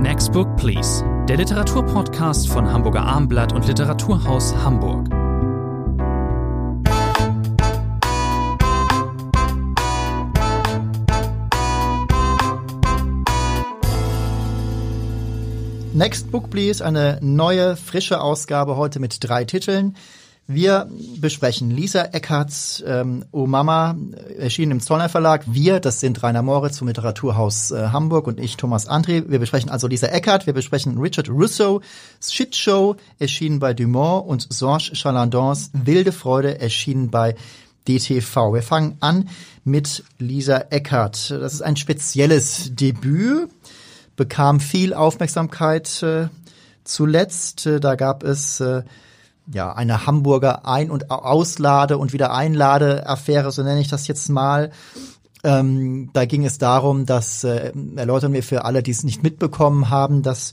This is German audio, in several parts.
Next Book Please, der Literaturpodcast von Hamburger Armblatt und Literaturhaus Hamburg. Next Book Please, eine neue, frische Ausgabe heute mit drei Titeln. Wir besprechen Lisa Eckarts ähm, O Mama, erschienen im Zollner Verlag. Wir, das sind Rainer Moritz vom Literaturhaus äh, Hamburg und ich, Thomas André. Wir besprechen also Lisa Eckart, wir besprechen Richard Russo, Shit Show, erschienen bei Dumont und Sorge Chalandons Wilde Freude, erschienen bei DTV. Wir fangen an mit Lisa Eckart. Das ist ein spezielles Debüt, bekam viel Aufmerksamkeit äh, zuletzt. Äh, da gab es äh, ja, eine Hamburger Ein- und Auslade- und wieder Einlade-Affäre, so nenne ich das jetzt mal. Ähm, da ging es darum, dass, äh, erläutern wir für alle, die es nicht mitbekommen haben, dass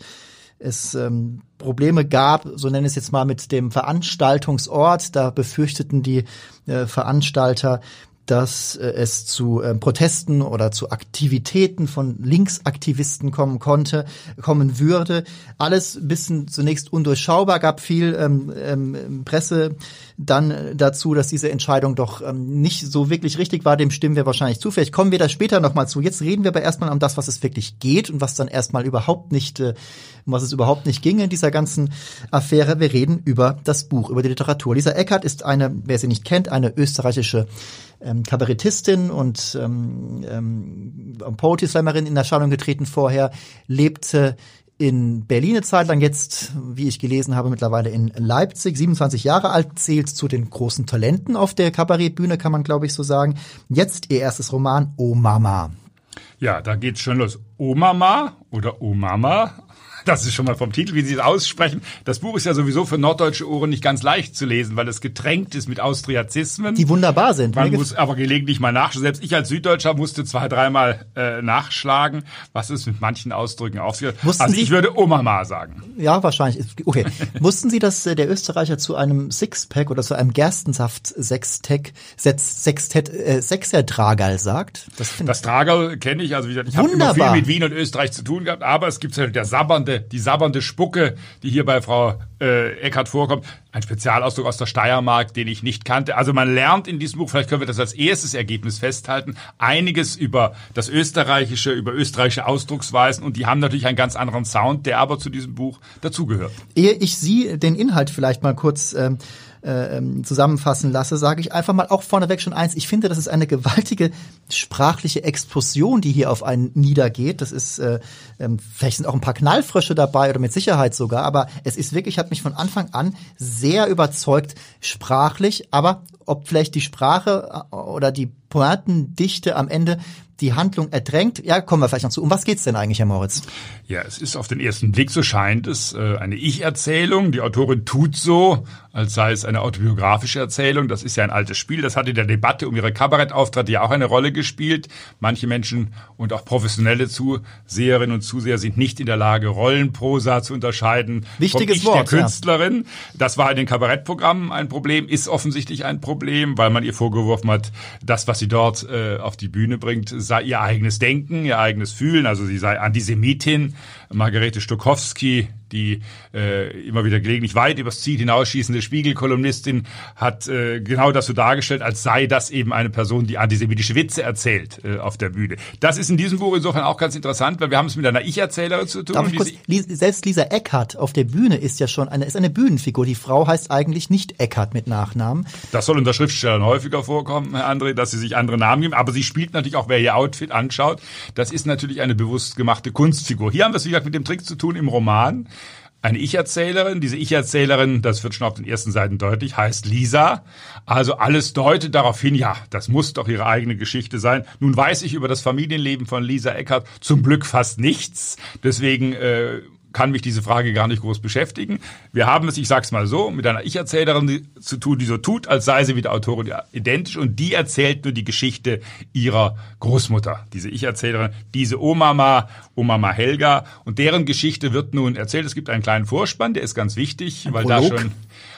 es ähm, Probleme gab, so nenne ich es jetzt mal, mit dem Veranstaltungsort. Da befürchteten die äh, Veranstalter, dass äh, es zu äh, Protesten oder zu Aktivitäten von Linksaktivisten kommen konnte, kommen würde. Alles bisschen zunächst undurchschaubar, gab viel ähm, ähm, Presse dann dazu, dass diese Entscheidung doch ähm, nicht so wirklich richtig war. Dem stimmen wir wahrscheinlich zu. Vielleicht kommen wir da später nochmal zu. Jetzt reden wir aber erstmal um das, was es wirklich geht und was dann erstmal überhaupt nicht, äh, um was es überhaupt nicht ging in dieser ganzen Affäre. Wir reden über das Buch, über die Literatur. Lisa Eckert ist eine, wer sie nicht kennt, eine österreichische ähm, Kabarettistin und ähm, ähm, Poetry Slammerin in Erscheinung getreten vorher, lebte in Berlin eine Zeit lang, jetzt, wie ich gelesen habe, mittlerweile in Leipzig, 27 Jahre alt, zählt zu den großen Talenten auf der Kabarettbühne, kann man glaube ich so sagen. Jetzt ihr erstes Roman, O Mama. Ja, da geht's schon los. O Mama oder O Mama das ist schon mal vom Titel, wie Sie es aussprechen. Das Buch ist ja sowieso für norddeutsche Ohren nicht ganz leicht zu lesen, weil es getränkt ist mit Austriazismen. Die wunderbar sind. Man muss aber gelegentlich mal nachschauen. Selbst ich als Süddeutscher musste zwei, dreimal äh, nachschlagen, was es mit manchen Ausdrücken aufgeht. Also Sie, ich würde Oma sagen. Ja, wahrscheinlich. Okay. Wussten Sie, dass äh, der Österreicher zu einem Sixpack oder zu einem Gerstensaft-Sextett Sextett, äh, Sechser-Tragal sagt? Das, das Tragal kenne ich. Also wie gesagt, ich habe immer viel mit Wien und Österreich zu tun gehabt, aber es gibt halt der sabbernde die sabbernde Spucke, die hier bei Frau äh, Eckert vorkommt. Ein Spezialausdruck aus der Steiermark, den ich nicht kannte. Also man lernt in diesem Buch, vielleicht können wir das als erstes Ergebnis festhalten, einiges über das Österreichische, über österreichische Ausdrucksweisen und die haben natürlich einen ganz anderen Sound, der aber zu diesem Buch dazugehört. Ehe ich Sie den Inhalt vielleicht mal kurz ähm, äh, ähm, zusammenfassen lasse, sage ich einfach mal auch vorneweg schon eins. Ich finde, das ist eine gewaltige sprachliche Explosion, die hier auf einen niedergeht. Das ist, äh, äh, vielleicht sind auch ein paar Knallfrösche dabei oder mit Sicherheit sogar, aber es ist wirklich, hat mich von Anfang an sehr überzeugt, sprachlich, aber ob vielleicht die Sprache äh, oder die Pointendichte am Ende die Handlung erdrängt. Ja, kommen wir vielleicht noch zu. Um was geht's denn eigentlich, Herr Moritz? Ja, es ist auf den ersten Blick, so scheint es, äh, eine Ich-Erzählung. Die Autorin tut so, als sei es eine autobiografische Erzählung. Das ist ja ein altes Spiel. Das hat in der Debatte um ihre Kabarettauftritte ja auch eine Rolle gespielt. Manche Menschen und auch professionelle Zuseherinnen und Zuseher sind nicht in der Lage, Rollenprosa zu unterscheiden Wichtiges vom ich Wort, der Künstlerin. Ja. Das war in den Kabarettprogrammen ein Problem, ist offensichtlich ein Problem, weil man ihr vorgeworfen hat, das, was sie dort äh, auf die Bühne bringt, ihr eigenes Denken, ihr eigenes Fühlen, also sie sei Antisemitin. Margarete Stokowski, die äh, immer wieder gelegentlich weit übers Ziel hinausschießende Spiegelkolumnistin, hat äh, genau das so dargestellt, als sei das eben eine Person, die antisemitische Witze erzählt äh, auf der Bühne. Das ist in diesem Buch insofern auch ganz interessant, weil wir haben es mit einer Ich-Erzählerin zu tun. Darf ich kurz, selbst Lisa Eckhardt auf der Bühne ist ja schon eine, ist eine Bühnenfigur. Die Frau heißt eigentlich nicht Eckhardt mit Nachnamen. Das soll unter Schriftstellern häufiger vorkommen, Herr André, dass sie sich andere Namen geben. Aber sie spielt natürlich auch, wer ihr Outfit anschaut, das ist natürlich eine bewusst gemachte Kunstfigur. Hier haben wir es, wie gesagt, mit dem Trick zu tun im Roman. Eine Ich-Erzählerin, diese Ich-Erzählerin, das wird schon auf den ersten Seiten deutlich, heißt Lisa. Also alles deutet darauf hin, ja, das muss doch ihre eigene Geschichte sein. Nun weiß ich über das Familienleben von Lisa Eckert zum Glück fast nichts. Deswegen äh, kann mich diese Frage gar nicht groß beschäftigen. Wir haben es, ich sag's mal so, mit einer Ich-Erzählerin zu tun, die so tut, als sei sie wie der Autorin identisch und die erzählt nur die Geschichte ihrer Großmutter. Diese Ich-Erzählerin, diese Omama, Omama Helga und deren Geschichte wird nun erzählt. Es gibt einen kleinen Vorspann, der ist ganz wichtig, Ein weil Prolog. da schon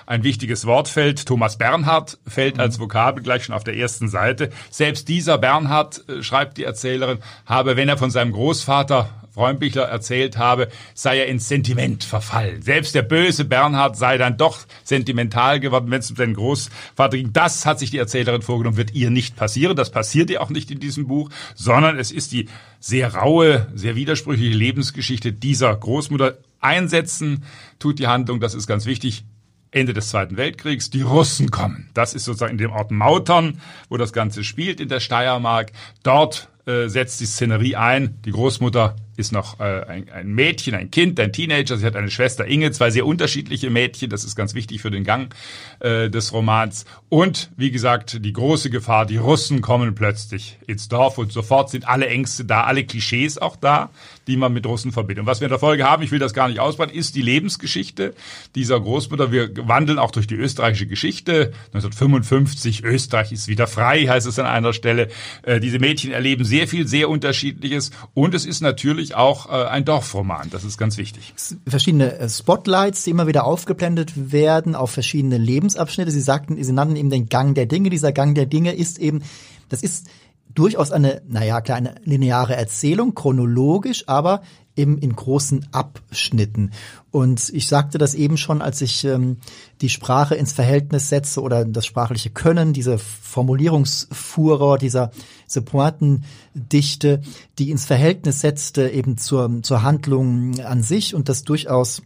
ein wichtiges Wort fällt. Thomas Bernhard fällt mhm. als Vokabel gleich schon auf der ersten Seite. Selbst dieser Bernhard, äh, schreibt die Erzählerin, habe, wenn er von seinem Großvater Freundbichler erzählt habe, sei er ins Sentiment verfallen. Selbst der böse Bernhard sei dann doch sentimental geworden, wenn es um seinen Großvater ging. Das hat sich die Erzählerin vorgenommen, wird ihr nicht passieren. Das passiert ihr auch nicht in diesem Buch, sondern es ist die sehr raue, sehr widersprüchliche Lebensgeschichte dieser Großmutter. Einsetzen tut die Handlung, das ist ganz wichtig. Ende des Zweiten Weltkriegs, die Russen kommen. Das ist sozusagen in dem Ort Mautern, wo das Ganze spielt in der Steiermark. Dort äh, setzt die Szenerie ein. Die Großmutter ist noch äh, ein, ein Mädchen, ein Kind, ein Teenager. Sie hat eine Schwester Inge, zwei sehr unterschiedliche Mädchen. Das ist ganz wichtig für den Gang äh, des Romans. Und wie gesagt, die große Gefahr, die Russen kommen plötzlich ins Dorf und sofort sind alle Ängste da, alle Klischees auch da, die man mit Russen verbindet. Und was wir in der Folge haben, ich will das gar nicht ausbreiten, ist die Lebensgeschichte dieser Großmutter. Wir wandeln auch durch die österreichische Geschichte. 1955, Österreich ist wieder frei, heißt es an einer Stelle. Äh, diese Mädchen erleben sehr viel, sehr Unterschiedliches. Und es ist natürlich auch äh, ein Dorfroman. Das ist ganz wichtig. Verschiedene äh, Spotlights, die immer wieder aufgeblendet werden auf verschiedene Lebensabschnitte. Sie sagten, Sie nannten eben den Gang der Dinge. Dieser Gang der Dinge ist eben, das ist durchaus eine, naja, klar, eine lineare Erzählung, chronologisch, aber eben in großen Abschnitten. Und ich sagte das eben schon, als ich ähm, die Sprache ins Verhältnis setze oder das sprachliche Können, diese Formulierungsfuror, dieser diese Pointendichte, die ins Verhältnis setzte eben zur, zur Handlung an sich und das durchaus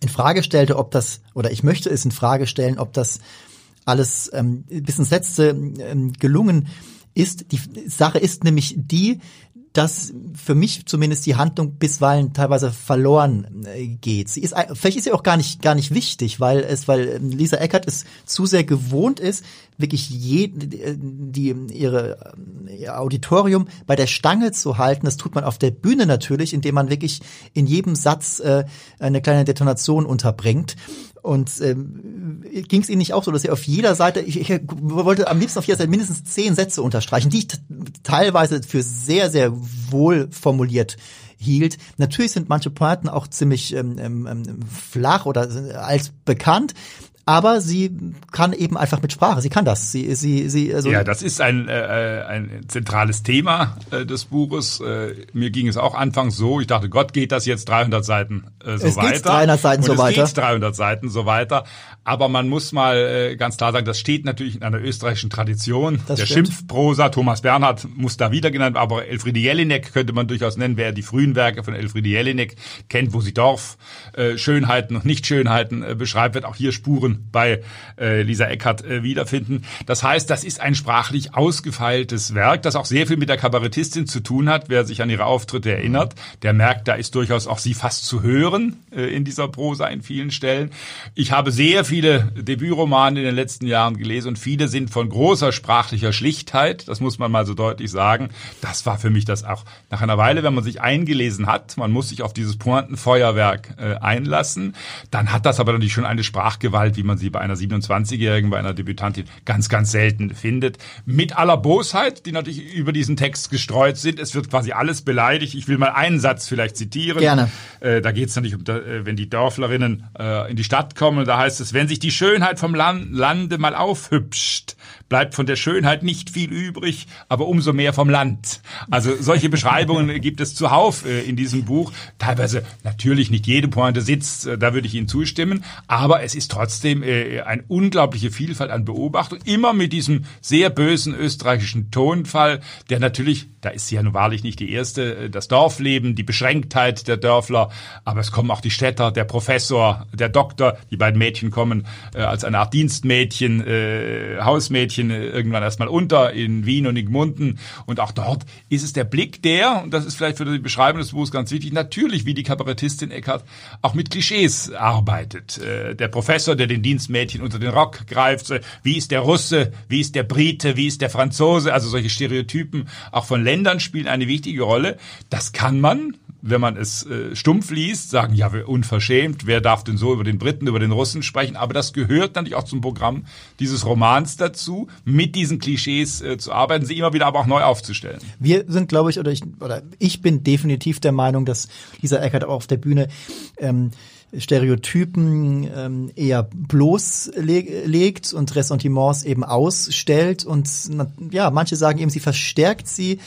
in Frage stellte, ob das, oder ich möchte es in Frage stellen, ob das alles ähm, bis ins Letzte ähm, gelungen ist. Die Sache ist nämlich die, dass für mich zumindest die Handlung bisweilen teilweise verloren äh, geht. Sie ist vielleicht ist sie auch gar nicht gar nicht wichtig, weil es weil ähm, Lisa Eckert es zu sehr gewohnt ist, wirklich je, die ihre ihr Auditorium bei der Stange zu halten. Das tut man auf der Bühne natürlich, indem man wirklich in jedem Satz äh, eine kleine Detonation unterbringt. Und ähm, ging es Ihnen nicht auch so, dass Sie auf jeder Seite, ich, ich wollte am liebsten auf jeder Seite mindestens zehn Sätze unterstreichen, die ich teilweise für sehr, sehr wohl formuliert hielt. Natürlich sind manche Pointen auch ziemlich ähm, ähm, flach oder als bekannt, aber sie kann eben einfach mit Sprache. Sie kann das. Sie, sie, sie. Also ja, das ist ein äh, ein zentrales Thema äh, des Buches. Äh, mir ging es auch anfangs so. Ich dachte, Gott geht das jetzt 300 Seiten äh, so es weiter. Geht's 300 Seiten und so es weiter. Geht's 300 Seiten so weiter. Aber man muss mal äh, ganz klar sagen, das steht natürlich in einer österreichischen Tradition. Das Der stimmt. Schimpfprosa, Thomas Bernhard muss da wieder genannt, aber Elfriede Jelinek könnte man durchaus nennen, wer die frühen Werke von Elfriede Jelinek kennt, wo sie Dorf äh, Schönheiten und Nichtschönheiten äh, beschreibt, wird auch hier Spuren bei äh, Lisa Eckert äh, wiederfinden. Das heißt, das ist ein sprachlich ausgefeiltes Werk, das auch sehr viel mit der Kabarettistin zu tun hat. Wer sich an ihre Auftritte erinnert, der merkt, da ist durchaus auch sie fast zu hören äh, in dieser Prosa in vielen Stellen. Ich habe sehr viele Debütromane in den letzten Jahren gelesen und viele sind von großer sprachlicher Schlichtheit. Das muss man mal so deutlich sagen. Das war für mich das auch nach einer Weile, wenn man sich eingelesen hat, man muss sich auf dieses Pointenfeuerwerk äh, einlassen, dann hat das aber natürlich schon eine Sprachgewalt, wie man sie bei einer 27-Jährigen, bei einer Debütantin ganz, ganz selten findet. Mit aller Bosheit, die natürlich über diesen Text gestreut sind. Es wird quasi alles beleidigt. Ich will mal einen Satz vielleicht zitieren. Gerne. Äh, da geht es natürlich um, äh, wenn die Dörflerinnen äh, in die Stadt kommen, da heißt es, wenn sich die Schönheit vom Land, Lande mal aufhübscht, bleibt von der Schönheit nicht viel übrig, aber umso mehr vom Land. Also solche Beschreibungen gibt es zuhauf äh, in diesem Buch. Teilweise natürlich nicht jede Pointe sitzt, äh, da würde ich Ihnen zustimmen, aber es ist trotzdem äh, eine unglaubliche Vielfalt an Beobachtung, immer mit diesem sehr bösen österreichischen Tonfall, der natürlich, da ist sie ja nun wahrlich nicht die erste, äh, das Dorfleben, die Beschränktheit der Dörfler, aber es kommen auch die Städter, der Professor, der Doktor, die beiden Mädchen kommen äh, als eine Art Dienstmädchen, äh, Hausmädchen äh, irgendwann erstmal unter in Wien und in Gmunden und auch dort ist es der Blick der, und das ist vielleicht für die Beschreibung des Buchs ganz wichtig, natürlich wie die Kabarettistin Eckart auch mit Klischees arbeitet. Äh, der Professor, der den Dienstmädchen unter den Rock greift, so, wie ist der Russe, wie ist der Brite, wie ist der Franzose, also solche Stereotypen auch von Ländern spielen eine wichtige Rolle. Das kann man, wenn man es äh, stumpf liest, sagen, ja, unverschämt, wer darf denn so über den Briten, über den Russen sprechen? Aber das gehört natürlich auch zum Programm dieses Romans dazu, mit diesen Klischees äh, zu arbeiten, sie immer wieder aber auch neu aufzustellen. Wir sind, glaube ich, oder ich, oder ich bin definitiv der Meinung, dass Lisa Eckert auch auf der Bühne ähm, Stereotypen ähm, eher bloßlegt und Ressentiments eben ausstellt. Und ja, manche sagen eben, sie verstärkt sie.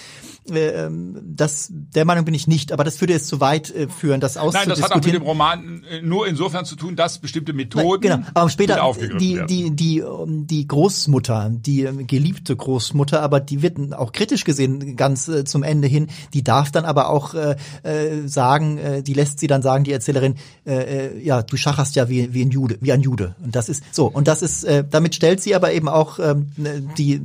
Äh, ähm, das, der Meinung bin ich nicht, aber das würde es zu weit äh, führen, das auszudiskutieren. Nein, das hat auch mit dem Roman äh, nur insofern zu tun, dass bestimmte Methoden Nein, genau. Aber später die, die, die, ähm, die Großmutter, die ähm, geliebte Großmutter, aber die wird auch kritisch gesehen ganz äh, zum Ende hin, die darf dann aber auch äh, äh, sagen, äh, die lässt sie dann sagen, die Erzählerin, äh, äh, ja, du schacherst ja wie, wie ein Jude, wie ein Jude. Und das ist so. Und das ist, äh, damit stellt sie aber eben auch ähm, die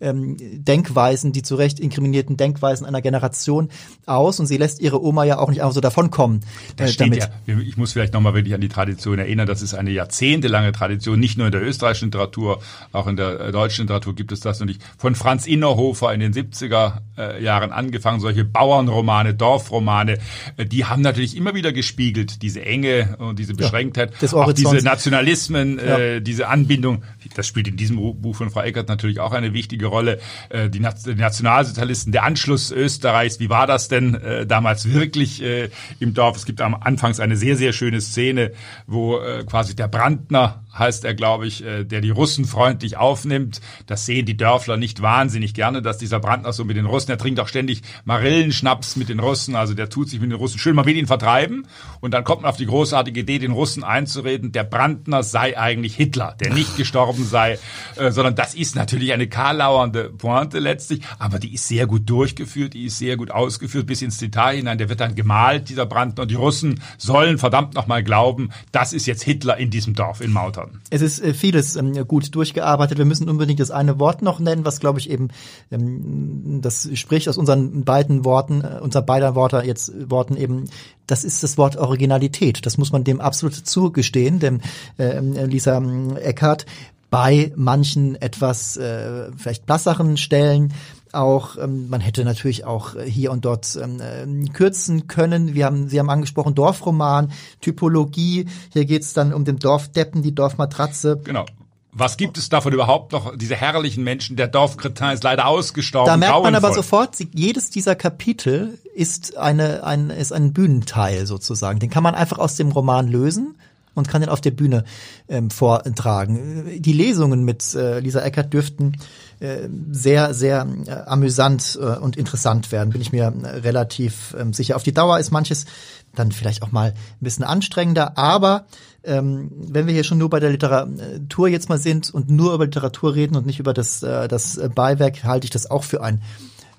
ähm, Denkweisen, die zu Recht inkriminierten Denkweisen einer Generation aus. Und sie lässt ihre Oma ja auch nicht einfach so davonkommen. Da Äh, steht damit. ja, ich muss vielleicht nochmal wirklich an die Tradition erinnern, das ist eine jahrzehntelange Tradition, nicht nur in der österreichischen Literatur, auch in der äh, deutschen Literatur gibt es das und ich von Franz Innerhofer in den 70er äh, Jahren angefangen, solche Bauernromane, Dorfromane, äh, die haben natürlich immer wieder gespiegelt, diese Enge und diese Beschränktheit, des auch diese. Nationalismen, äh, diese Anbindung, das spielt in diesem Buch von Frau Eckert natürlich auch eine wichtige Rolle, äh, die, Na- die Nationalsozialisten, der Anschluss Österreichs, wie war das denn äh, damals wirklich äh, im Dorf? Es gibt am Anfangs eine sehr, sehr schöne Szene, wo äh, quasi der Brandner heißt er, glaube ich, äh, der die Russen freundlich aufnimmt. Das sehen die Dörfler nicht wahnsinnig gerne, dass dieser Brandner so mit den Russen, er trinkt auch ständig Marillenschnaps mit den Russen, also der tut sich mit den Russen schön, man will ihn vertreiben. Und dann kommt man auf die großartige Idee, den Russen einzureden, der Brandner sei eigentlich Hitler, der nicht gestorben sei, äh, sondern das ist natürlich eine karlauernde Pointe letztlich, aber die ist sehr gut durchgeführt, die ist sehr gut ausgeführt bis ins Detail hinein, der wird dann gemalt, dieser Brandner, und die Russen sollen verdammt nochmal glauben, das ist jetzt Hitler in diesem Dorf in Mautern. Es ist äh, vieles ähm, gut durchgearbeitet. Wir müssen unbedingt das eine Wort noch nennen, was glaube ich eben ähm, das spricht aus unseren beiden Worten, äh, unser beider Worte jetzt Worten eben. Das ist das Wort Originalität. Das muss man dem absolut zugestehen, dem äh, Lisa ähm, Eckert bei manchen etwas äh, vielleicht blasseren Stellen auch, ähm, man hätte natürlich auch äh, hier und dort ähm, äh, kürzen können. Wir haben, Sie haben angesprochen, Dorfroman, Typologie. Hier geht's dann um den Dorfdeppen, die Dorfmatratze. Genau. Was gibt es davon überhaupt noch? Diese herrlichen Menschen, der Dorfkretin ist leider ausgestorben. Da merkt man aber sofort, jedes dieser Kapitel ist eine, ein, ist ein Bühnenteil sozusagen. Den kann man einfach aus dem Roman lösen und kann den auf der Bühne ähm, vortragen. Die Lesungen mit äh, Lisa Eckert dürften äh, sehr, sehr äh, amüsant äh, und interessant werden, bin ich mir äh, relativ ähm, sicher. Auf die Dauer ist manches dann vielleicht auch mal ein bisschen anstrengender, aber ähm, wenn wir hier schon nur bei der Literatur jetzt mal sind und nur über Literatur reden und nicht über das, äh, das äh, Beiwerk, halte ich das auch für ein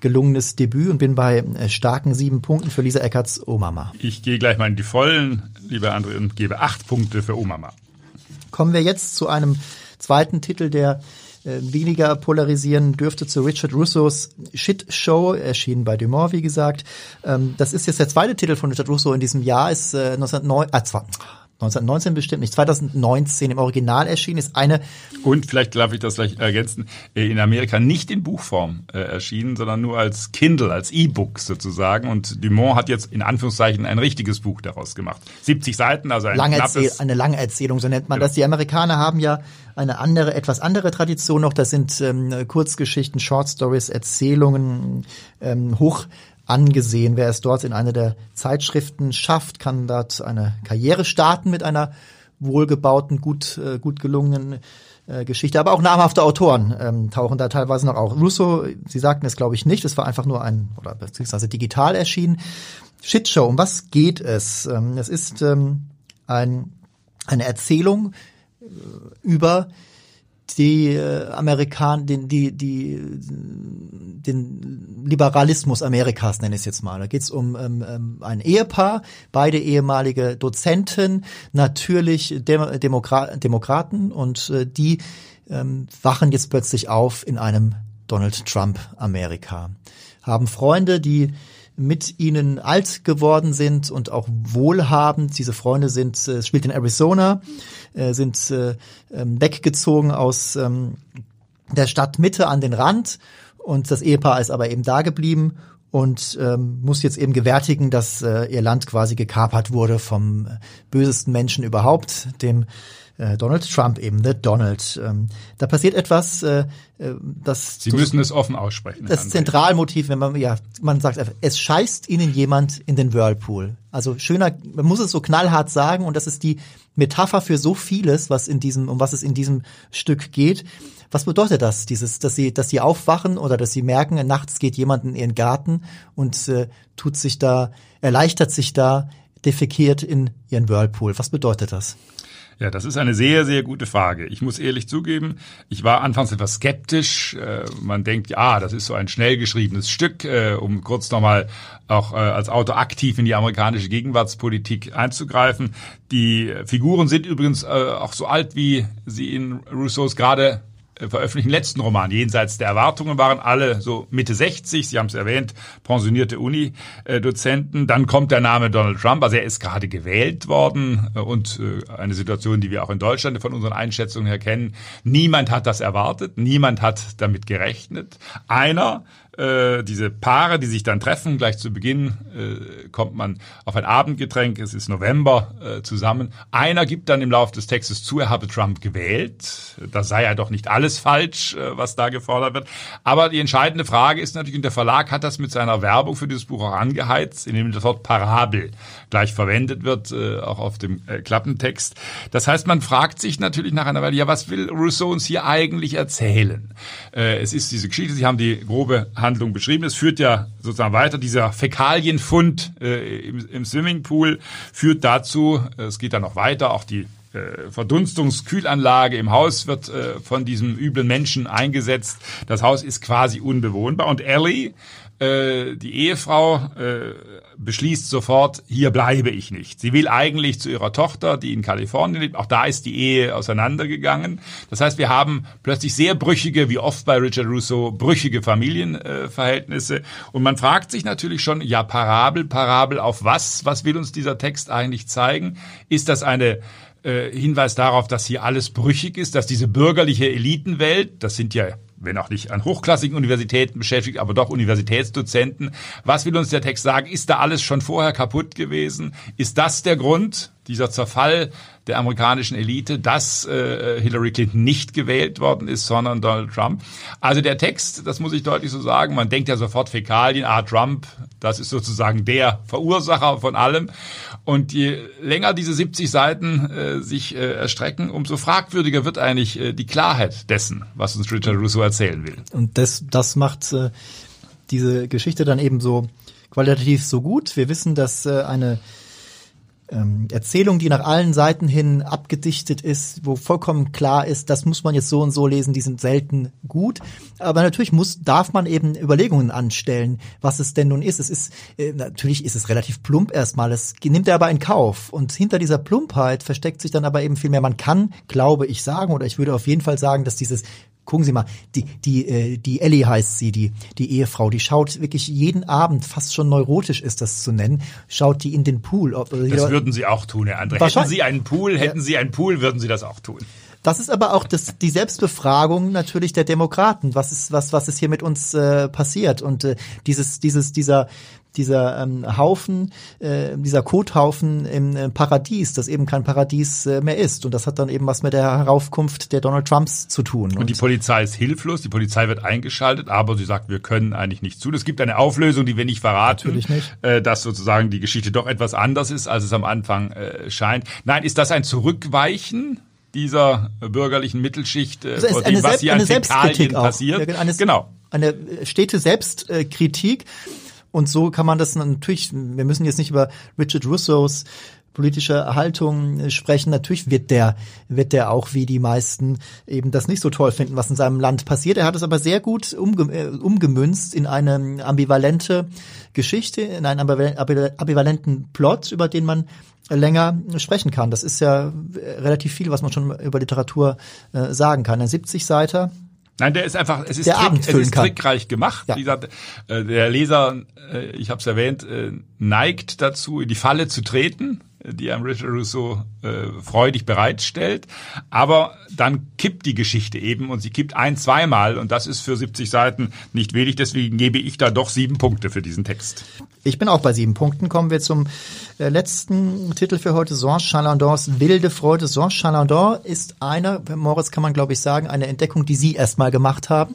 gelungenes Debüt und bin bei äh, starken sieben Punkten für Lisa Eckerts O Mama. Ich gehe gleich mal in die Vollen, lieber André, und gebe acht Punkte für Omama. Kommen wir jetzt zu einem zweiten Titel, der äh, weniger polarisieren dürfte, zu Richard Russos Shit Show, erschienen bei Dumont, wie gesagt. Ähm, das ist jetzt der zweite Titel von Richard Russo in diesem Jahr, ist äh, 1909, ah, zwar, 1919 bestimmt nicht, 2019 im Original erschienen, ist eine Und vielleicht darf ich das gleich ergänzen, äh, in Amerika nicht in Buchform äh, erschienen, sondern nur als Kindle, als E-Book sozusagen. Und Dumont hat jetzt in Anführungszeichen ein richtiges Buch daraus gemacht. 70 Seiten, also ein lange Erzähl knappes. eine lange Erzählung, so nennt man Genau. das. Die Amerikaner haben ja eine andere, etwas andere Tradition noch. Das sind ähm, Kurzgeschichten, Short Stories, Erzählungen, ähm, hoch angesehen. Wer es dort in eine der Zeitschriften schafft, kann dort eine Karriere starten mit einer wohlgebauten, gut, äh, gut gelungenen äh, Geschichte. Aber auch namhafte Autoren ähm, tauchen da teilweise noch auf. Russo, Sie sagten es, glaube ich, nicht. Es war einfach nur ein, oder beziehungsweise digital erschienen. Shitshow, um was geht es? Ähm, es ist ähm, ein, eine Erzählung äh, über die äh, Amerikaner, den, die, die, den Liberalismus Amerikas, nenne ich es jetzt mal. Da geht es um ähm, ähm, ein Ehepaar, beide ehemalige Dozenten, natürlich Dem Demokra Demokraten und äh, die ähm, wachen jetzt plötzlich auf in einem Donald Trump Amerika. Haben Freunde, die mit ihnen alt geworden sind und auch wohlhabend. Diese Freunde sind, äh, spielt in Arizona, äh, sind äh, ähm, weggezogen aus ähm, der Stadtmitte an den Rand und das Ehepaar ist aber eben da geblieben und ähm, muss jetzt eben gewärtigen, dass äh, ihr Land quasi gekapert wurde vom äh, bösesten Menschen überhaupt, dem äh, Donald Trump eben, the Donald. Ähm, da passiert etwas, äh, das Sie müssen es offen aussprechen. das. Zentralmotiv, wenn man, ja, man sagt einfach, es scheißt ihnen jemand in den Whirlpool. Also schöner, man muss es so knallhart sagen und das ist die Metapher für so vieles, was in diesem, um was es in diesem Stück geht. Was bedeutet das, dieses, dass sie, dass sie aufwachen oder dass sie merken, nachts geht jemand in ihren Garten und äh, tut sich da, erleichtert sich da, defekiert in ihren Whirlpool. Was bedeutet das? Ja, das ist eine sehr, sehr gute Frage. Ich muss ehrlich zugeben, ich war anfangs etwas skeptisch. Äh, man denkt, ja, das ist so ein schnell geschriebenes Stück, äh, um kurz nochmal auch äh, als Autor aktiv in die amerikanische Gegenwartspolitik einzugreifen. Die Figuren sind übrigens auch so alt, wie sie in Rousseaus gerade veröffentlichten letzten Roman, Jenseits der Erwartungen, waren alle so Mitte 60, Sie haben es erwähnt, pensionierte Uni-Dozenten. Dann kommt der Name Donald Trump, also er ist gerade gewählt worden äh, und äh, eine Situation, die wir auch in Deutschland von unseren Einschätzungen her kennen. Niemand hat das erwartet, niemand hat damit gerechnet. Einer äh, diese Paare, die sich dann treffen, gleich zu Beginn äh, kommt man auf ein Abendgetränk, es ist November äh, zusammen. Einer gibt dann im Laufe des Textes zu, er habe Trump gewählt. Da sei ja doch nicht alles falsch, äh, was da gefordert wird. Aber die entscheidende Frage ist natürlich, und der Verlag hat das mit seiner Werbung für dieses Buch auch angeheizt, indem das Wort Parabel gleich verwendet wird, äh, auch auf dem äh, Klappentext. Das heißt, man fragt sich natürlich nach einer Weile, ja, was will Rousseau uns hier eigentlich erzählen? Äh, es ist diese Geschichte, Sie haben die grobe Handlung beschrieben. Es führt ja sozusagen weiter. Dieser Fäkalienfund äh, im, im Swimmingpool führt dazu, äh, es geht dann noch weiter, auch die äh, Verdunstungskühlanlage im Haus wird von diesem üblen Menschen eingesetzt. Das Haus ist quasi unbewohnbar. Und Ellie, äh, die Ehefrau, äh, beschließt sofort, hier bleibe ich nicht. Sie will eigentlich zu ihrer Tochter, die in Kalifornien lebt. Auch da ist die Ehe auseinandergegangen. Das heißt, wir haben plötzlich sehr brüchige, wie oft bei Richard Russo, brüchige Familienverhältnisse. Und man fragt sich natürlich schon, ja, Parabel, Parabel auf was? Was will uns dieser Text eigentlich zeigen? Ist das eine äh, Hinweis darauf, dass hier alles brüchig ist, dass diese bürgerliche Elitenwelt, das sind ja wenn auch nicht an hochklassigen Universitäten beschäftigt, aber doch Universitätsdozenten. Was will uns der Text sagen? Ist da alles schon vorher kaputt gewesen? Ist das der Grund, dieser Zerfall der amerikanischen Elite, dass äh, Hillary Clinton nicht gewählt worden ist, sondern Donald Trump. Also der Text, das muss ich deutlich so sagen, man denkt ja sofort Fäkalien, ah, Trump, das ist sozusagen der Verursacher von allem. Und je länger diese 70 Seiten äh, sich äh, erstrecken, umso fragwürdiger wird eigentlich äh, die Klarheit dessen, was uns Richard Russo erzählen will. Und das, das macht äh, diese Geschichte dann eben so qualitativ so gut. Wir wissen, dass äh, eine ähm, Erzählung, die nach allen Seiten hin abgedichtet ist, wo vollkommen klar ist, das muss man jetzt so und so lesen, die sind selten gut. Aber natürlich muss, darf man eben Überlegungen anstellen, was es denn nun ist. Es ist, äh, natürlich ist es relativ plump erstmal, es nimmt er aber in Kauf. Und hinter dieser Plumpheit versteckt sich dann aber eben viel mehr. Man kann, glaube ich, sagen, oder ich würde auf jeden Fall sagen, dass dieses gucken Sie mal, die, die, äh, die Ellie heißt sie, die, die Ehefrau, die schaut wirklich jeden Abend, fast schon neurotisch ist das zu nennen, schaut die in den Pool. Ob, das würden Sie auch tun, Herr André. Hätten Sie einen Pool, hätten ja. Sie einen Pool, würden Sie das auch tun. Das ist aber auch das, die Selbstbefragung natürlich der Demokraten. Was ist, was, was ist hier mit uns äh, passiert? Und äh, dieses, dieses, dieser, dieser ähm, Haufen, äh, dieser Kothaufen im äh, Paradies, das eben kein Paradies äh, mehr ist. Und das hat dann eben was mit der Heraufkunft der Donald Trumps zu tun. Und, und die Polizei ist hilflos, die Polizei wird eingeschaltet, aber sie sagt, wir können eigentlich nicht zu. Es gibt eine Auflösung, die wir nicht verraten, Natürlich nicht. Äh, dass sozusagen die Geschichte doch etwas anders ist, als es am Anfang äh, scheint. Nein, ist das ein Zurückweichen? dieser bürgerlichen Mittelschicht, äh, also dem, was hier an Fäkalien passiert. Ja, eine, genau. Eine stete Selbstkritik. Und so kann man das natürlich, wir müssen jetzt nicht über Richard Russos politische Haltung äh, sprechen. Natürlich wird der, wird der auch wie die meisten eben das nicht so toll finden, was in seinem Land passiert. Er hat es aber sehr gut umge äh, umgemünzt in eine ambivalente Geschichte, in einen ambivalenten Plot, über den man länger sprechen kann. Das ist ja relativ viel, was man schon über Literatur äh, sagen kann. Ein 70 Seiter Nein, der ist einfach, es ist, Trick, es ist trickreich gemacht. Ja. Dieser, äh, der Leser, äh, ich habe es erwähnt, äh, neigt dazu, in die Falle zu treten die einem Richard Rousseau äh, freudig bereitstellt. Aber dann kippt die Geschichte eben und sie kippt ein, zweimal und das ist für 70 Seiten nicht wenig. Deswegen gebe ich da doch sieben Punkte für diesen Text. Ich bin auch bei sieben Punkten. Kommen wir zum äh, letzten Titel für heute, Jean Chalandons Wilde Freude. Jean Chalandon ist eine, Moritz kann man glaube ich sagen, eine Entdeckung, die Sie erstmal gemacht haben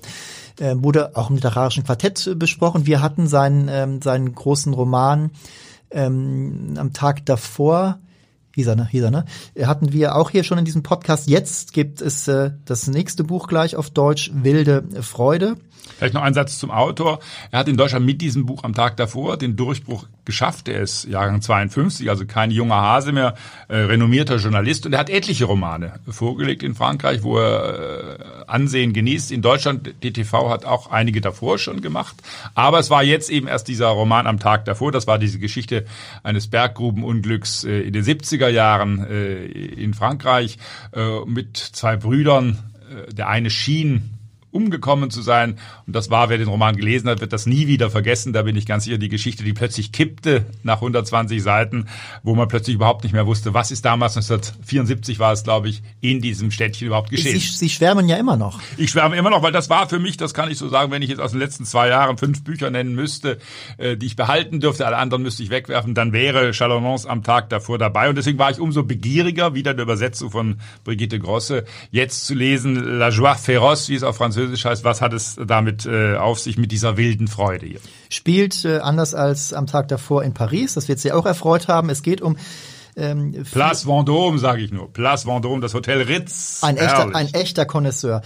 äh, wurde auch im literarischen Quartett besprochen. Wir hatten seinen, ähm, seinen großen Roman ähm, am Tag davor hieß er, ne? Hieß er, ne? Hatten wir auch hier schon in diesem Podcast. Jetzt gibt es äh, das nächste Buch gleich auf Deutsch, Wilde Freude. Vielleicht noch ein Satz zum Autor. Er hat in Deutschland mit diesem Buch am Tag davor den Durchbruch geschafft. Er ist Jahrgang 52, also kein junger Hase mehr, äh, renommierter Journalist und er hat etliche Romane vorgelegt in Frankreich, wo er äh, Ansehen genießt. In Deutschland, DTV hat auch einige davor schon gemacht, aber es war jetzt eben erst dieser Roman am Tag davor. Das war diese Geschichte eines Berggrubenunglücks äh, in den 70er Jahren äh, in Frankreich äh, mit zwei Brüdern. Äh, der eine schien umgekommen zu sein. Und das war, wer den Roman gelesen hat, wird das nie wieder vergessen. Da bin ich ganz sicher, die Geschichte, die plötzlich kippte nach 120 Seiten, wo man plötzlich überhaupt nicht mehr wusste, was ist damals, 1974 war es, glaube ich, in diesem Städtchen überhaupt geschehen. Sie, Sie schwärmen ja immer noch. Ich schwärme immer noch, weil das war für mich, das kann ich so sagen, wenn ich jetzt aus den letzten zwei Jahren fünf Bücher nennen müsste, äh, die ich behalten dürfte, alle anderen müsste ich wegwerfen, dann wäre Chalonnans am Tag davor dabei. Und deswegen war ich umso begieriger, wieder eine Übersetzung von Brigitte Grosse, jetzt zu lesen, La Joie féroce, wie es auf Französisch Französisch heißt, was hat es damit äh, auf sich mit dieser wilden Freude hier? Spielt äh, anders als am Tag davor in Paris, das wird Sie auch erfreut haben. Es geht um ähm, Place Vendôme, sage ich nur. Place Vendôme, das Hotel Ritz. Ein echter, ein echter Connoisseur.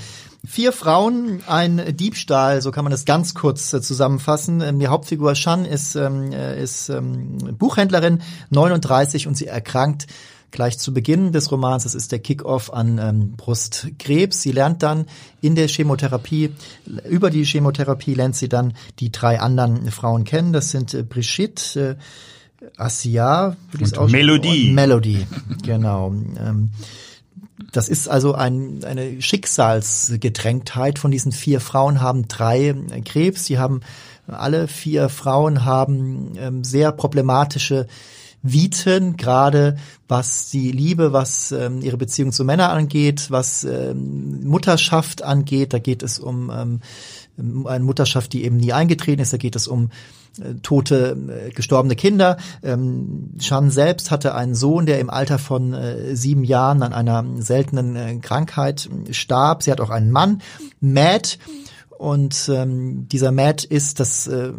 Vier Frauen, ein Diebstahl, so kann man das ganz kurz äh, zusammenfassen. Ähm, die Hauptfigur Shan ist, ähm, äh, ist ähm, Buchhändlerin, 39 und sie erkrankt gleich zu Beginn des Romans. Das ist der Kickoff an ähm, Brustkrebs. Sie lernt dann in der Chemotherapie, über die Chemotherapie lernt sie dann die drei anderen Frauen kennen. Das sind äh, Brigitte, äh, Assia, und Melodie. Und Melodie, genau. Ähm, das ist also ein, eine Schicksalsgedrängtheit von diesen vier Frauen haben drei äh, Krebs. Sie haben alle vier Frauen haben ähm, sehr problematische Viten, gerade was die Liebe, was ähm, ihre Beziehung zu Männern angeht, was ähm, Mutterschaft angeht. Da geht es um ähm, eine Mutterschaft, die eben nie eingetreten ist. Da geht es um äh, tote, äh, gestorbene Kinder. Ähm, Shan selbst hatte einen Sohn, der im Alter von äh, sieben Jahren an einer seltenen äh, Krankheit starb. Sie hat auch einen Mann, Matt. Und ähm, dieser Matt ist, das äh,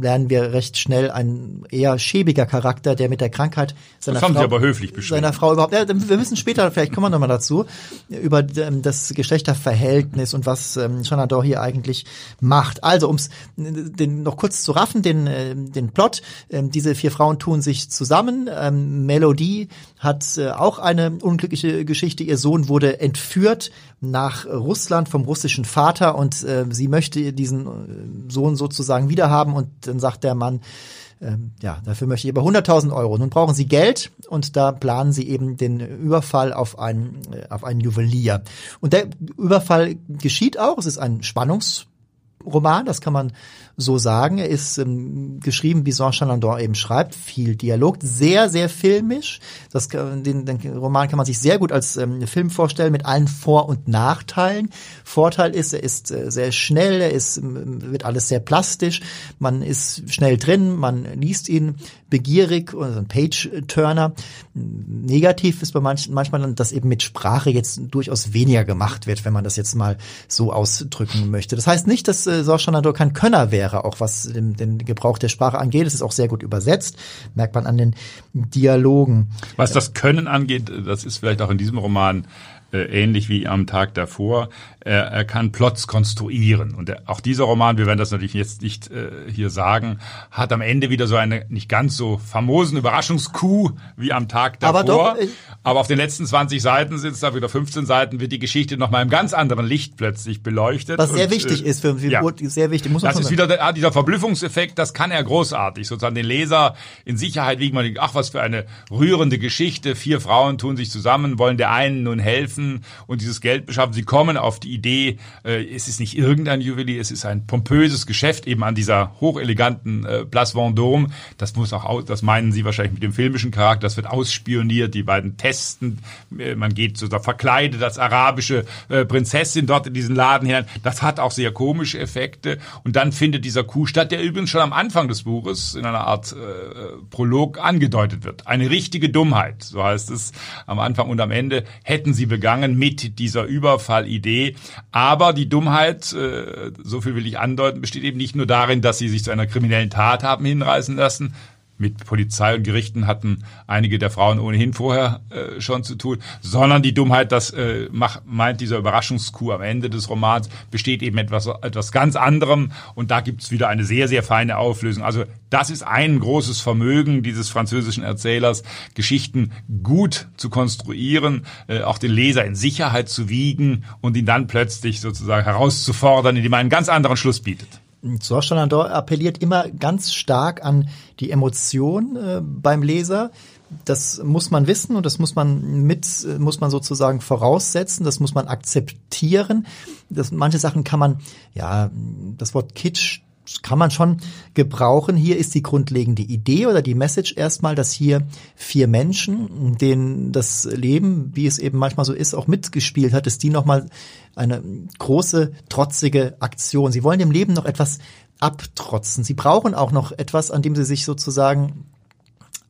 lernen wir recht schnell, ein eher schäbiger Charakter, der mit der Krankheit seiner das haben Frau, Sie aber höflich beschrieben. seiner Frau überhaupt. Ja, wir müssen später, vielleicht kommen wir nochmal dazu, über ähm, das Geschlechterverhältnis und was ähm, Shanador hier eigentlich macht. Also, ums den noch kurz zu raffen, den äh, den Plot. Ähm, diese vier Frauen tun sich zusammen. Ähm, Melodie hat äh, auch eine unglückliche Geschichte. Ihr Sohn wurde entführt nach Russland vom russischen Vater und äh, sie möchte diesen äh, Sohn sozusagen wiederhaben und dann sagt der Mann, äh, ja, dafür möchte ich aber 100.000 Euro. Nun brauchen sie Geld und da planen sie eben den Überfall auf einen, äh, auf einen Juwelier. Und der Überfall geschieht auch. Es ist ein Spannungsroman, das kann man so sagen. Er ist ähm, geschrieben, wie Jean Chalandon eben schreibt, viel Dialog, sehr, sehr filmisch. Das, den, den Roman kann man sich sehr gut als ähm, Film vorstellen, mit allen Vor- und Nachteilen. Vorteil ist, er ist äh, sehr schnell, er ist, wird alles sehr plastisch, man ist schnell drin, man liest ihn begierig, also ein Page-Turner. Negativ ist bei manchen manchmal dass eben mit Sprache jetzt durchaus weniger gemacht wird, wenn man das jetzt mal so ausdrücken möchte. Das heißt nicht, dass äh, Chalandon kein Könner wäre auch was den, den Gebrauch der Sprache angeht. Es ist auch sehr gut übersetzt, merkt man an den Dialogen. Was das Können angeht, das ist vielleicht auch in diesem Roman ähnlich wie am Tag davor. Er, er kann Plots konstruieren. Und er, auch dieser Roman, wir werden das natürlich jetzt nicht äh, hier sagen, hat am Ende wieder so eine nicht ganz so famosen Überraschungskuh wie am Tag davor. Aber, doch, Aber auf den letzten 20 Seiten sind es da wieder 15 Seiten, wird die Geschichte nochmal im ganz anderen Licht plötzlich beleuchtet. Was sehr wichtig äh, ist für, für ja. sehr wichtig. Muss man das ist wieder der, ah, dieser Verblüffungseffekt, das kann er großartig. Sozusagen den Leser in Sicherheit wiegen. Man ach, was für eine rührende Geschichte. Vier Frauen tun sich zusammen, wollen der einen nun helfen und dieses Geld beschaffen. Sie kommen auf die Idee, äh, es ist nicht irgendein Juwelier, es ist ein pompöses Geschäft eben an dieser hocheleganten äh, Place Vendôme. Das muss auch, aus, das meinen Sie wahrscheinlich mit dem filmischen Charakter, das wird ausspioniert, die beiden testen, äh, man geht so verkleidet als arabische äh, Prinzessin dort in diesen Laden hinein. Das hat auch sehr komische Effekte und dann findet dieser Coup statt, der übrigens schon am Anfang des Buches in einer Art äh, Prolog angedeutet wird. Eine richtige Dummheit, so heißt es am Anfang und am Ende, hätten sie begangen mit dieser Überfallidee. Aber die Dummheit, äh, so viel will ich andeuten, besteht eben nicht nur darin, dass sie sich zu einer kriminellen Tat haben hinreißen lassen, mit Polizei und Gerichten hatten einige der Frauen ohnehin vorher äh, schon zu tun, sondern die Dummheit, das äh, macht, meint dieser Überraschungskuh am Ende des Romans, besteht eben etwas, etwas ganz anderem und da gibt's wieder eine sehr, sehr feine Auflösung. Also das ist ein großes Vermögen dieses französischen Erzählers, Geschichten gut zu konstruieren, äh, auch den Leser in Sicherheit zu wiegen und ihn dann plötzlich sozusagen herauszufordern, indem er einen ganz anderen Schluss bietet. Landor appelliert immer ganz stark an die Emotion äh, beim Leser. Das muss man wissen und das muss man mit, muss man sozusagen voraussetzen, das muss man akzeptieren. Das, manche Sachen kann man, ja, das Wort Kitsch kann man schon gebrauchen. Hier ist die grundlegende Idee oder die Message erstmal, dass hier vier Menschen, denen das Leben, wie es eben manchmal so ist, auch mitgespielt hat, ist die nochmal eine große, trotzige Aktion. Sie wollen dem Leben noch etwas abtrotzen. Sie brauchen auch noch etwas, an dem sie sich sozusagen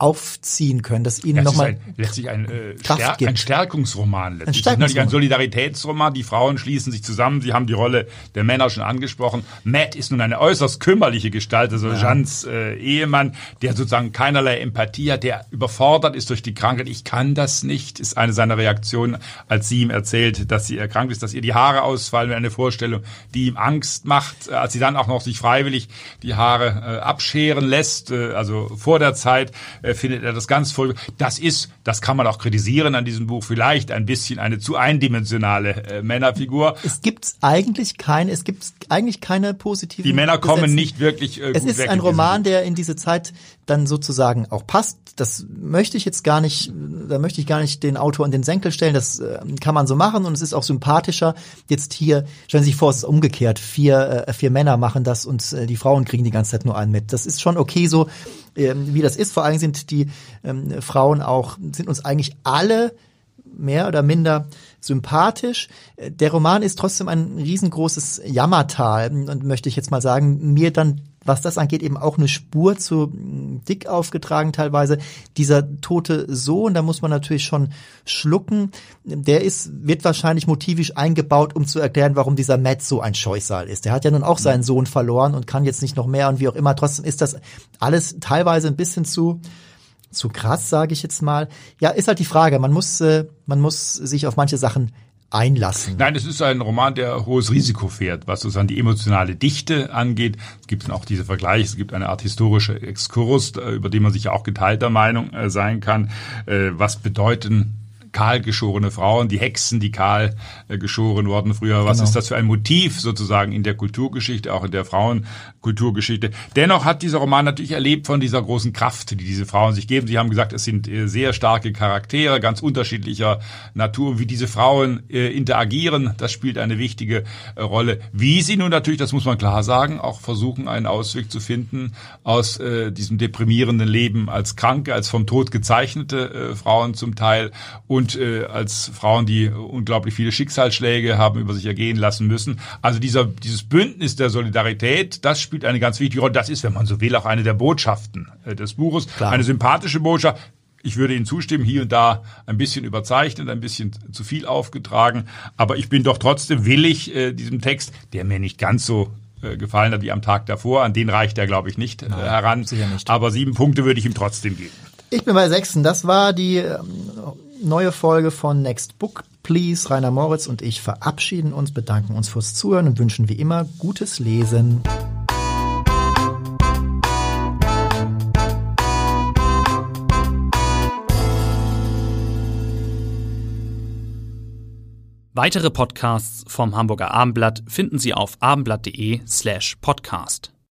aufziehen können, dass ihnen nochmal letztlich ein, äh, Stär ein Stärkungsroman letztlich. Ein, Stärkungsroman. ein Solidaritätsroman. Die Frauen schließen sich zusammen. Sie haben die Rolle der Männer schon angesprochen. Matt ist nun eine äußerst kümmerliche Gestalt, also ja. Jeans äh, Ehemann, der sozusagen keinerlei Empathie hat, der überfordert ist durch die Krankheit. Ich kann das nicht, ist eine seiner Reaktionen, als sie ihm erzählt, dass sie erkrankt ist, dass ihr die Haare ausfallen, eine Vorstellung, die ihm Angst macht, äh, als sie dann auch noch sich freiwillig die Haare äh, abscheren lässt, äh, also vor der Zeit. Äh, findet er das ganz voll. Das ist, das kann man auch kritisieren an diesem Buch, vielleicht ein bisschen eine zu eindimensionale äh, Männerfigur. Es gibt eigentlich keine, es gibt eigentlich keine positiven. Die Männer kommen Besetzen. nicht wirklich äh, Es ist ein Roman, der in diese Zeit dann sozusagen auch passt. Das möchte ich jetzt gar nicht, da möchte ich gar nicht den Autor in den Senkel stellen. Das äh, kann man so machen und es ist auch sympathischer. Jetzt hier, stellen Sie sich vor, es ist umgekehrt. Vier, äh, vier Männer machen das und äh, die Frauen kriegen die ganze Zeit nur einen mit. Das ist schon okay so, äh, wie das ist. Vor allem sind die ähm, Frauen auch, sind uns eigentlich alle mehr oder minder sympathisch. Äh, der Roman ist trotzdem ein riesengroßes Jammertal und möchte ich jetzt mal sagen, mir dann was das angeht, eben auch eine Spur zu dick aufgetragen teilweise. Dieser tote Sohn, da muss man natürlich schon schlucken. Der ist, wird wahrscheinlich motivisch eingebaut, um zu erklären, warum dieser Matt so ein Scheusal ist. Der hat ja nun auch seinen Sohn verloren und kann jetzt nicht noch mehr und wie auch immer. Trotzdem ist das alles teilweise ein bisschen zu zu krass, sage ich jetzt mal. Ja, ist halt die Frage. Man muss, äh, man muss sich auf manche Sachen einlassen. Nein, es ist ein Roman, der hohes Risiko fährt, was sozusagen die emotionale Dichte angeht. Es gibt auch diese Vergleiche, es gibt eine Art historische Exkurs, äh, über den man sich auch geteilter Meinung äh, sein kann. Was bedeuten kahl geschorene Frauen, die Hexen, die kahl äh, geschoren wurden früher. Was genau. ist das für ein Motiv sozusagen in der Kulturgeschichte, auch in der Frauenkulturgeschichte? Dennoch hat dieser Roman natürlich erlebt von dieser großen Kraft, die diese Frauen sich geben. Sie haben gesagt, es sind äh, sehr starke Charaktere, ganz unterschiedlicher Natur. Wie diese Frauen äh, interagieren, das spielt eine wichtige Rolle. Wie sie nun natürlich, das muss man klar sagen, auch versuchen, einen Ausweg zu finden aus diesem deprimierenden Leben als Kranke, als vom Tod gezeichnete Frauen zum Teil und und äh, als Frauen, die unglaublich viele Schicksalsschläge haben über sich ergehen lassen müssen. Also dieser, dieses Bündnis der Solidarität, das spielt eine ganz wichtige Rolle. Das ist, wenn man so will, auch eine der Botschaften äh, des Buches. Klar. Eine sympathische Botschaft. Ich würde Ihnen zustimmen, hier und da ein bisschen überzeichnet, ein bisschen zu viel aufgetragen. Aber ich bin doch trotzdem willig äh, diesem Text, der mir nicht ganz so äh, gefallen hat wie am Tag davor. An den reicht er, glaube ich, nicht äh, Nein, heran. Sicher nicht. Aber sieben Punkte würde ich ihm trotzdem geben. Ich bin bei sechsten. Das war die ähm, neue Folge von Next Book Please. Rainer Moritz und ich verabschieden uns, bedanken uns fürs Zuhören und wünschen wie immer gutes Lesen. Weitere Podcasts vom Hamburger Abendblatt finden Sie auf abendblatt.de slash podcast.